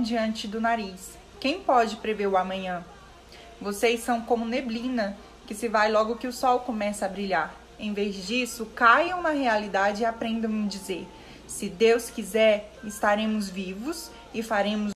diante do nariz. Quem pode prever o amanhã? Vocês são como neblina que se vai logo que o sol começa a brilhar. Em vez disso, caiam na realidade e aprendam a dizer: se Deus quiser, estaremos vivos e faremos